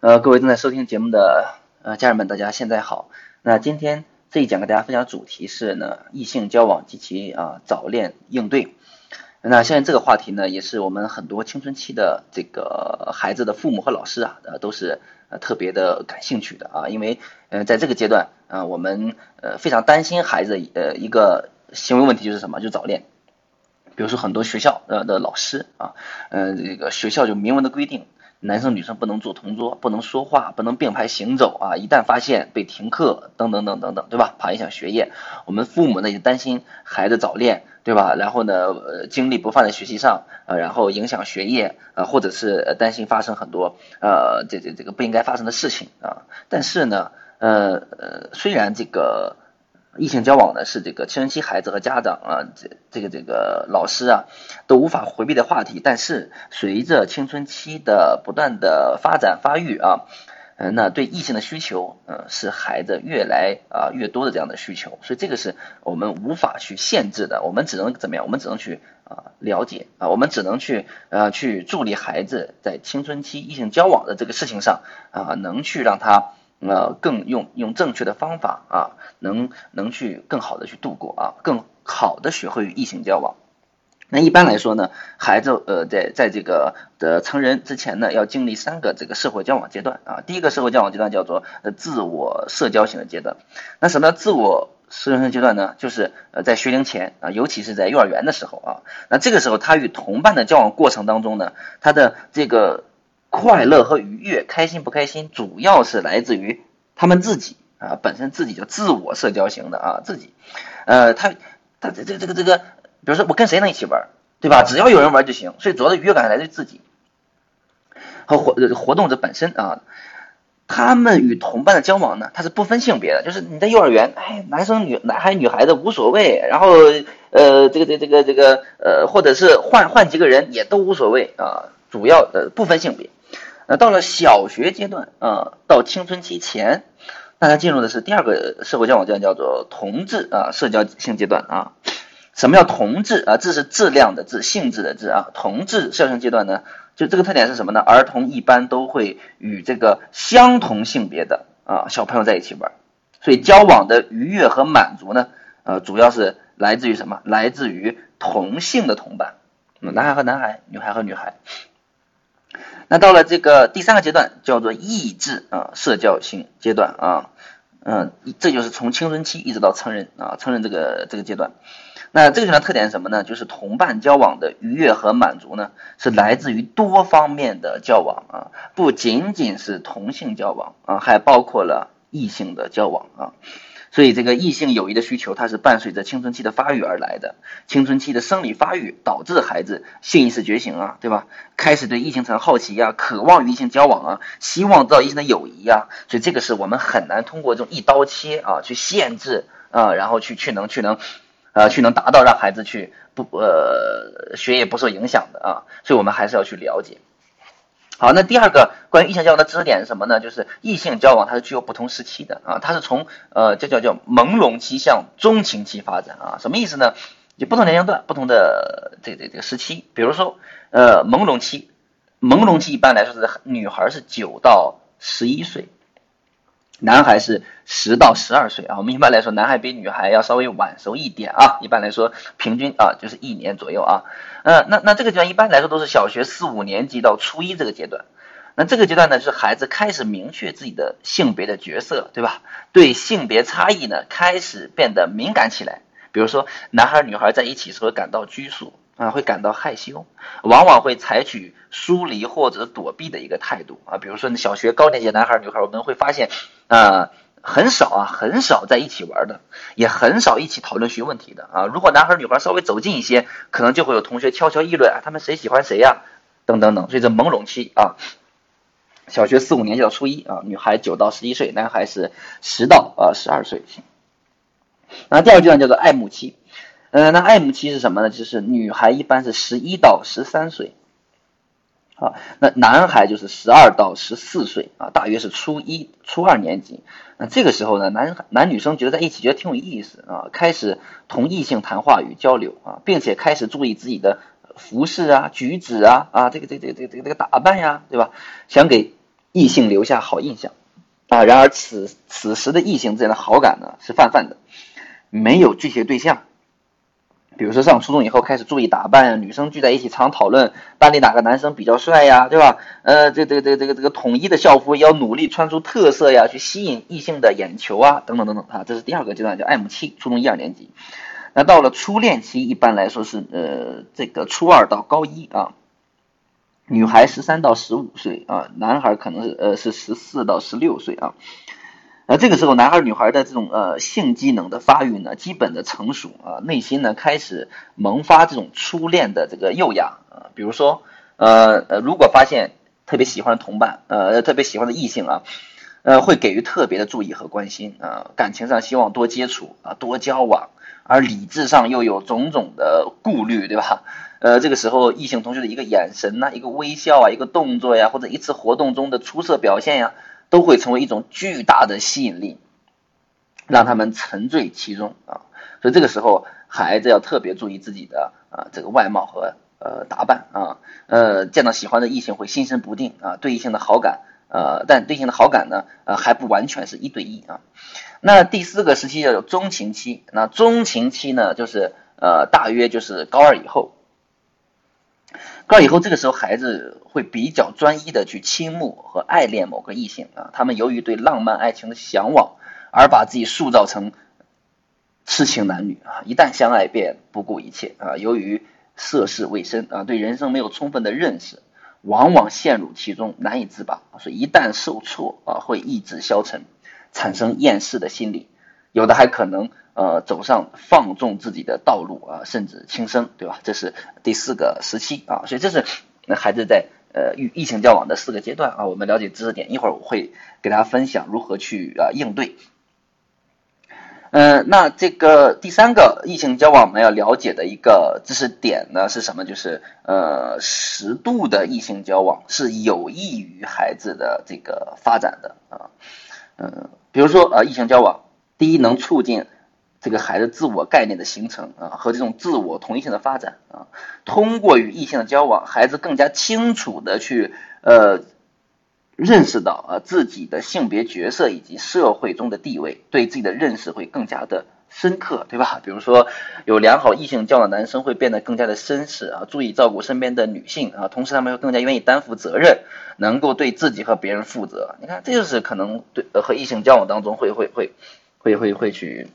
呃，各位正在收听节目的呃家人们，大家现在好。那今天这一讲给大家分享主题是呢，异性交往及其啊早恋应对。那现在这个话题呢，也是我们很多青春期的这个孩子的父母和老师啊，呃都是呃特别的感兴趣的啊，因为呃在这个阶段啊，我们呃非常担心孩子呃一个行为问题就是什么，就早恋。比如说很多学校呃的老师啊，呃这个学校就明文的规定，男生女生不能坐同桌，不能说话，不能并排行走啊，一旦发现被停课等等等等等，对吧？怕影响学业。我们父母呢也担心孩子早恋，对吧？然后呢，精力不放在学习上，呃然后影响学业，呃或者是担心发生很多呃这这这个不应该发生的事情啊。但是呢，呃呃虽然这个。异性交往呢是这个青春期孩子和家长啊，这这个这个老师啊都无法回避的话题。但是随着青春期的不断的发展发育啊，嗯，那对异性的需求，嗯，是孩子越来啊越多的这样的需求。所以这个是我们无法去限制的，我们只能怎么样？我们只能去啊了解啊，我们只能去呃去助力孩子在青春期异性交往的这个事情上啊，能去让他。呃，更用用正确的方法啊，能能去更好的去度过啊，更好的学会与异性交往。那一般来说呢，孩子呃在在这个的成人之前呢，要经历三个这个社会交往阶段啊。第一个社会交往阶段叫做呃自我社交型的阶段。那什么叫自我社交型阶段呢？就是呃在学龄前啊，尤其是在幼儿园的时候啊，那这个时候他与同伴的交往过程当中呢，他的这个。快乐和愉悦，开心不开心，主要是来自于他们自己啊，本身自己就自我社交型的啊，自己，呃，他他这这这个这个，比如说我跟谁能一起玩，对吧？只要有人玩就行，所以主要的愉悦感来自于自己和活活动者本身啊。他们与同伴的交往呢，他是不分性别的，就是你在幼儿园，哎，男生女男孩女孩子无所谓，然后呃，这个这这个这个呃，或者是换换几个人也都无所谓啊，主要的不分性别。那到了小学阶段啊，到青春期前，大家进入的是第二个社会交往阶段，叫做同质啊社交性阶段啊。什么叫同质啊？质是质量的质，性质的质啊。同质社交性阶段呢，就这个特点是什么呢？儿童一般都会与这个相同性别的啊小朋友在一起玩，所以交往的愉悦和满足呢，呃，主要是来自于什么？来自于同性的同伴，男孩和男孩，女孩和女孩。那到了这个第三个阶段，叫做抑制啊社交性阶段啊，嗯，这就是从青春期一直到成人啊成人这个这个阶段。那这个阶段特点是什么呢？就是同伴交往的愉悦和满足呢，是来自于多方面的交往啊，不仅仅是同性交往啊，还包括了异性的交往啊。所以，这个异性友谊的需求，它是伴随着青春期的发育而来的。青春期的生理发育导致孩子性意识觉醒啊，对吧？开始对异性产生好奇啊，渴望与异性交往啊，希望得到异性的友谊啊。所以，这个是我们很难通过这种一刀切啊去限制啊，然后去去能去能呃去能达到让孩子去不呃学业不受影响的啊。所以我们还是要去了解。好，那第二个关于异性交往的知识点是什么呢？就是异性交往它是具有不同时期的啊，它是从呃这叫叫朦胧期向中情期发展啊，什么意思呢？就不同年龄段、不同的这这这个时期，比如说呃朦胧期，朦胧期一般来说是女孩是九到十一岁。男孩是十到十二岁啊，我们一般来说，男孩比女孩要稍微晚熟一点啊。一般来说，平均啊就是一年左右啊。呃，那那这个阶段一般来说都是小学四五年级到初一这个阶段。那这个阶段呢，是孩子开始明确自己的性别的角色，对吧？对性别差异呢，开始变得敏感起来。比如说，男孩女孩在一起时候感到拘束。啊，会感到害羞，往往会采取疏离或者躲避的一个态度啊。比如说，小学高年级男孩女孩，我们会发现，呃，很少啊，很少在一起玩的，也很少一起讨论学问题的啊。如果男孩女孩稍微走近一些，可能就会有同学悄悄议论啊，他们谁喜欢谁呀，等等等。所以这朦胧期啊，小学四五年级到初一啊，女孩九到十一岁，男孩是十到呃十二岁。那第二阶段叫做爱慕期。呃，那爱慕期是什么呢？就是女孩一般是十一到十三岁，啊，那男孩就是十二到十四岁啊，大约是初一、初二年级。那这个时候呢，男男女生觉得在一起觉得挺有意思啊，开始同异性谈话与交流啊，并且开始注意自己的服饰啊、举止啊啊，这个这个这个这个这个打扮呀，对吧？想给。异性留下好印象啊。然而此此时的异性之间的好感呢是泛泛的，没有具体对象。比如说上初中以后开始注意打扮，女生聚在一起常讨论班里哪个男生比较帅呀，对吧？呃，这这个这个这个这个统一的校服要努力穿出特色呀，去吸引异性的眼球啊，等等等等啊，这是第二个阶段叫 M 期，初中一二年级。那到了初恋期，一般来说是呃这个初二到高一啊，女孩十三到十五岁啊，男孩可能是呃是十四到十六岁啊。那这个时候，男孩女孩的这种呃性机能的发育呢，基本的成熟啊，内心呢开始萌发这种初恋的这个幼芽啊，比如说呃呃，如果发现特别喜欢的同伴呃特别喜欢的异性啊，呃会给予特别的注意和关心啊，感情上希望多接触啊多交往，而理智上又有种种的顾虑，对吧？呃这个时候异性同学的一个眼神呐，一个微笑啊，一个动作呀，或者一次活动中的出色表现呀。都会成为一种巨大的吸引力，让他们沉醉其中啊！所以这个时候，孩子要特别注意自己的啊这个外貌和呃打扮啊，呃见到喜欢的异性会心神不定啊，对异性的好感呃，但对异性的好感呢呃还不完全是一对一啊。那第四个时期叫做中情期，那中情期呢就是呃大约就是高二以后。高以后，这个时候孩子会比较专一的去倾慕和爱恋某个异性啊。他们由于对浪漫爱情的向往，而把自己塑造成痴情男女啊。一旦相爱，便不顾一切啊。由于涉世未深啊，对人生没有充分的认识，往往陷入其中难以自拔。所以一旦受挫啊，会意志消沉，产生厌世的心理。有的还可能呃走上放纵自己的道路啊，甚至轻生，对吧？这是第四个时期啊，所以这是那孩子在呃与异性交往的四个阶段啊。我们了解知识点，一会儿我会给大家分享如何去啊应对。嗯，那这个第三个异性交往我们要了解的一个知识点呢是什么？就是呃适度的异性交往是有益于孩子的这个发展的啊。嗯，比如说呃异性交往。第一，能促进这个孩子自我概念的形成啊，和这种自我同一性的发展啊。通过与异性的交往，孩子更加清楚的去呃认识到啊自己的性别角色以及社会中的地位，对自己的认识会更加的深刻，对吧？比如说，有良好异性交往的男生会变得更加的绅士啊，注意照顾身边的女性啊，同时他们会更加愿意担负责任，能够对自己和别人负责。你看，这就是可能对和异性交往当中会会会。会会会去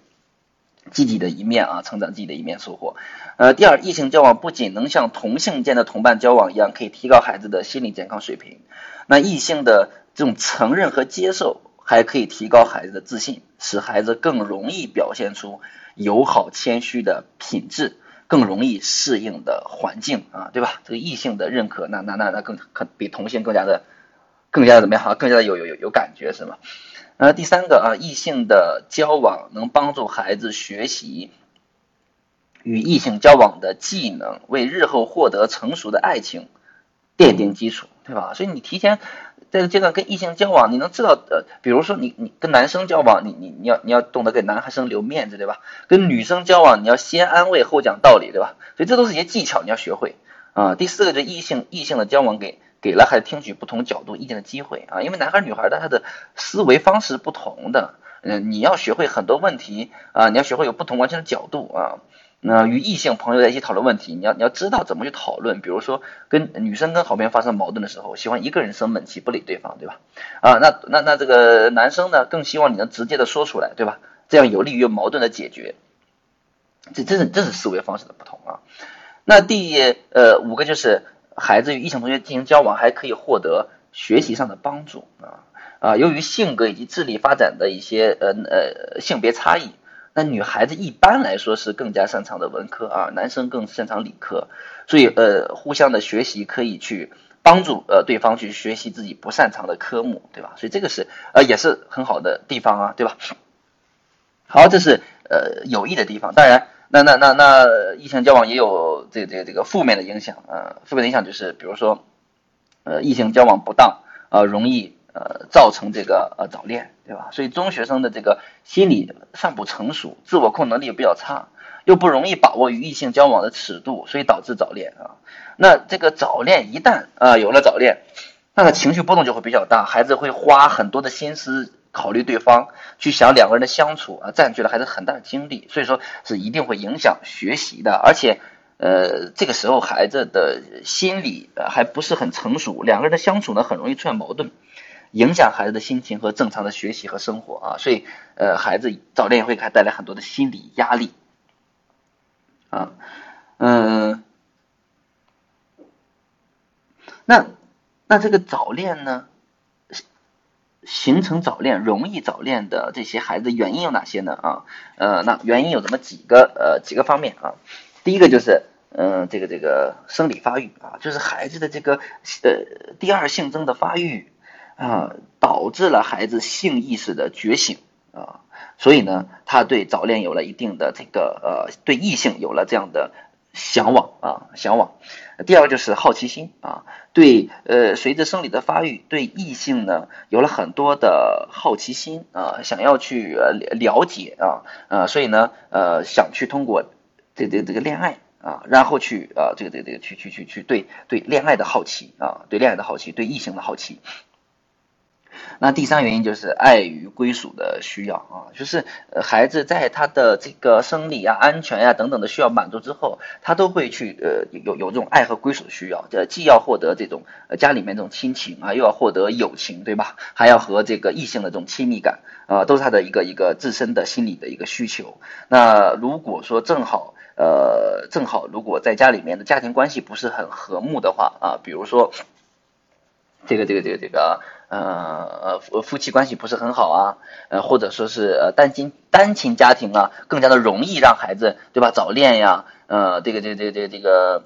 积极的一面啊，成长积极的一面收获。呃，第二，异性交往不仅能像同性间的同伴交往一样，可以提高孩子的心理健康水平。那异性的这种承认和接受，还可以提高孩子的自信，使孩子更容易表现出友好谦虚的品质，更容易适应的环境啊，对吧？这个异性的认可，那那那那更可比同性更加的更加的怎么样哈？更加的有有有有感觉是吗？呃，第三个啊，异性的交往能帮助孩子学习与异性交往的技能，为日后获得成熟的爱情奠定基础，对吧？所以你提前这个阶段跟异性交往，你能知道，呃，比如说你你跟男生交往，你你你要你要懂得给男生留面子，对吧？跟女生交往，你要先安慰后讲道理，对吧？所以这都是一些技巧，你要学会啊。第四个，就异性异性的交往给。给了孩子听取不同角度意见的机会啊，因为男孩女孩的他的思维方式不同的，嗯，你要学会很多问题啊，你要学会有不同完全的角度啊。那与异性朋友在一起讨论问题，你要你要知道怎么去讨论。比如说跟女生跟好朋友发生矛盾的时候，喜欢一个人生闷气不理对方，对吧？啊，那那那这个男生呢，更希望你能直接的说出来，对吧？这样有利于矛盾的解决。这这是这是思维方式的不同啊。那第呃五个就是。孩子与异性同学进行交往，还可以获得学习上的帮助啊啊！由于性格以及智力发展的一些呃呃性别差异，那女孩子一般来说是更加擅长的文科啊，男生更擅长理科，所以呃互相的学习可以去帮助呃对方去学习自己不擅长的科目，对吧？所以这个是呃也是很好的地方啊，对吧？好，这是呃有益的地方，当然。那那那那异性交往也有这这这个负面的影响啊，负面的影响就是比如说，呃，异性交往不当啊，容易呃造成这个呃早恋，对吧？所以中学生的这个心理尚不成熟，自我控能力比较差，又不容易把握与异性交往的尺度，所以导致早恋啊。那这个早恋一旦啊有了早恋，那个情绪波动就会比较大，孩子会花很多的心思考虑对方，去想两个人的相处啊，占据了孩子很大的精力，所以说是一定会影响学习的。而且，呃，这个时候孩子的心理还不是很成熟，两个人的相处呢很容易出现矛盾，影响孩子的心情和正常的学习和生活啊。所以，呃，孩子早恋会给他带来很多的心理压力啊，嗯，那。那这个早恋呢，形成早恋、容易早恋的这些孩子原因有哪些呢？啊，呃，那原因有这么几个呃几个方面啊。第一个就是嗯这个这个生理发育啊，就是孩子的这个呃第二性征的发育啊，导致了孩子性意识的觉醒啊，所以呢，他对早恋有了一定的这个呃对异性有了这样的。向往啊，向往。第二个就是好奇心啊，对，呃，随着生理的发育，对异性呢有了很多的好奇心啊，想要去了解啊，呃，所以呢，呃，想去通过这这这个恋爱啊，然后去啊，这个这个这个去去去去对对恋爱的好奇啊，对恋爱的好奇，对异性的好奇。那第三原因就是爱与归属的需要啊，就是呃孩子在他的这个生理啊、安全呀等等的需要满足之后，他都会去呃有有这种爱和归属的需要，这既要获得这种呃家里面这种亲情啊，又要获得友情，对吧？还要和这个异性的这种亲密感啊，都是他的一个一个自身的心理的一个需求。那如果说正好呃正好如果在家里面的家庭关系不是很和睦的话啊，比如说这个这个这个这个。呃呃夫妻关系不是很好啊，呃或者说是呃单亲单亲家庭啊，更加的容易让孩子对吧早恋呀，呃这个这个这这这个，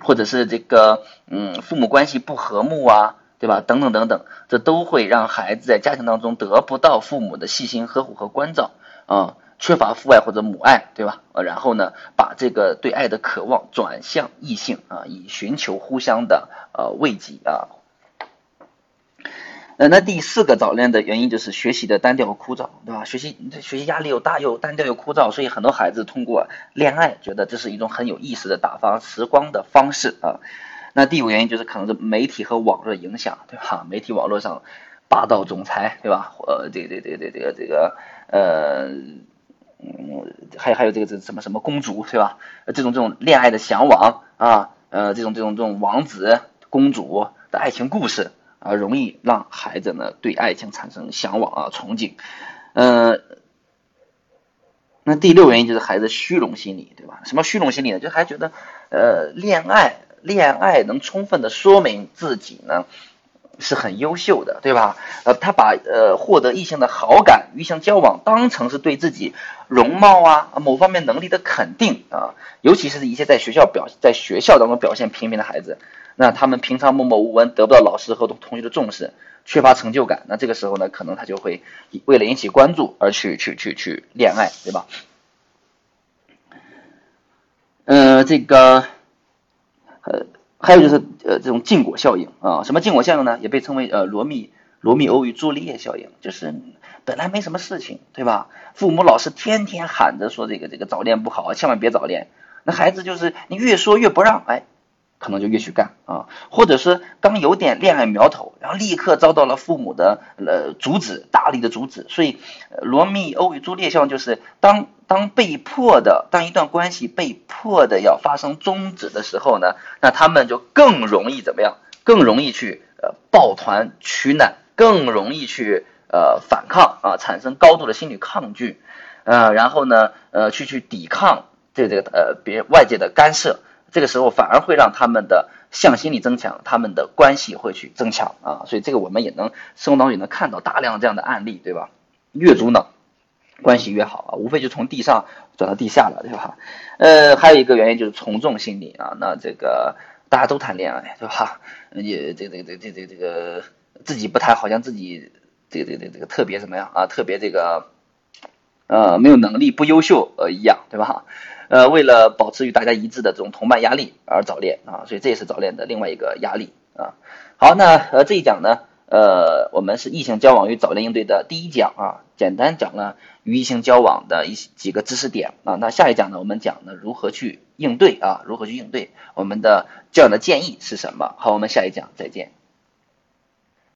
或者是这个嗯父母关系不和睦啊，对吧等等等等，这都会让孩子在家庭当中得不到父母的细心呵护和关照啊，缺乏父爱或者母爱，对吧？呃然后呢把这个对爱的渴望转向异性啊，以寻求互相的呃慰藉啊。呃，那第四个早恋的原因就是学习的单调和枯燥，对吧？学习学习压力又大又单调又枯燥，所以很多孩子通过恋爱觉得这是一种很有意思的打发时光的方式啊。那第五个原因就是可能是媒体和网络影响，对吧？媒体网络上霸道总裁，对吧？呃，这个这个这个这个这个呃，嗯，还有还有这个这什么什么公主，对吧？这种这种恋爱的向往啊，呃，这种这种这种王子公主的爱情故事。啊，容易让孩子呢对爱情产生向往啊憧憬，呃，那第六原因就是孩子虚荣心理，对吧？什么虚荣心理呢？就还觉得，呃，恋爱恋爱能充分的说明自己呢是很优秀的，对吧？呃，他把呃获得异性的好感、异性交往当成是对自己容貌啊某方面能力的肯定啊，尤其是一些在学校表在学校当中表现平平的孩子。那他们平常默默无闻，得不到老师和同学的重视，缺乏成就感。那这个时候呢，可能他就会为了引起关注而去去去去恋爱，对吧？呃，这个呃，还有就是呃，这种禁果效应啊，什么禁果效应呢？也被称为呃罗密罗密欧与朱丽叶效应，就是本来没什么事情，对吧？父母老师天天喊着说这个这个早恋不好，千万别早恋。那孩子就是你越说越不让，哎。可能就越去干啊，或者是刚有点恋爱苗头，然后立刻遭到了父母的呃阻止，大力的阻止。所以，罗密欧与朱丽叶效应就是当当被迫的，当一段关系被迫的要发生终止的时候呢，那他们就更容易怎么样？更容易去呃抱团取暖，更容易去呃反抗啊，产生高度的心理抗拒，呃，然后呢呃去去抵抗这这个呃别外界的干涉。这个时候反而会让他们的向心力增强，他们的关系会去增强啊，所以这个我们也能生活当中也能看到大量这样的案例，对吧？越阻挠关系越好啊，无非就从地上转到地下了，对吧？呃，还有一个原因就是从众心理啊，那这个大家都谈恋爱，对吧？也这这这这这这个自己不谈，好像自己这个这个这个特别怎么样啊？特别这个呃没有能力不优秀呃一样，对吧？呃，为了保持与大家一致的这种同伴压力而早恋啊，所以这也是早恋的另外一个压力啊。好，那呃这一讲呢，呃我们是异性交往与早恋应对的第一讲啊，简单讲了与异性交往的一几个知识点啊。那下一讲呢，我们讲呢如何去应对啊，如何去应对，我们的这样的建议是什么？好，我们下一讲再见。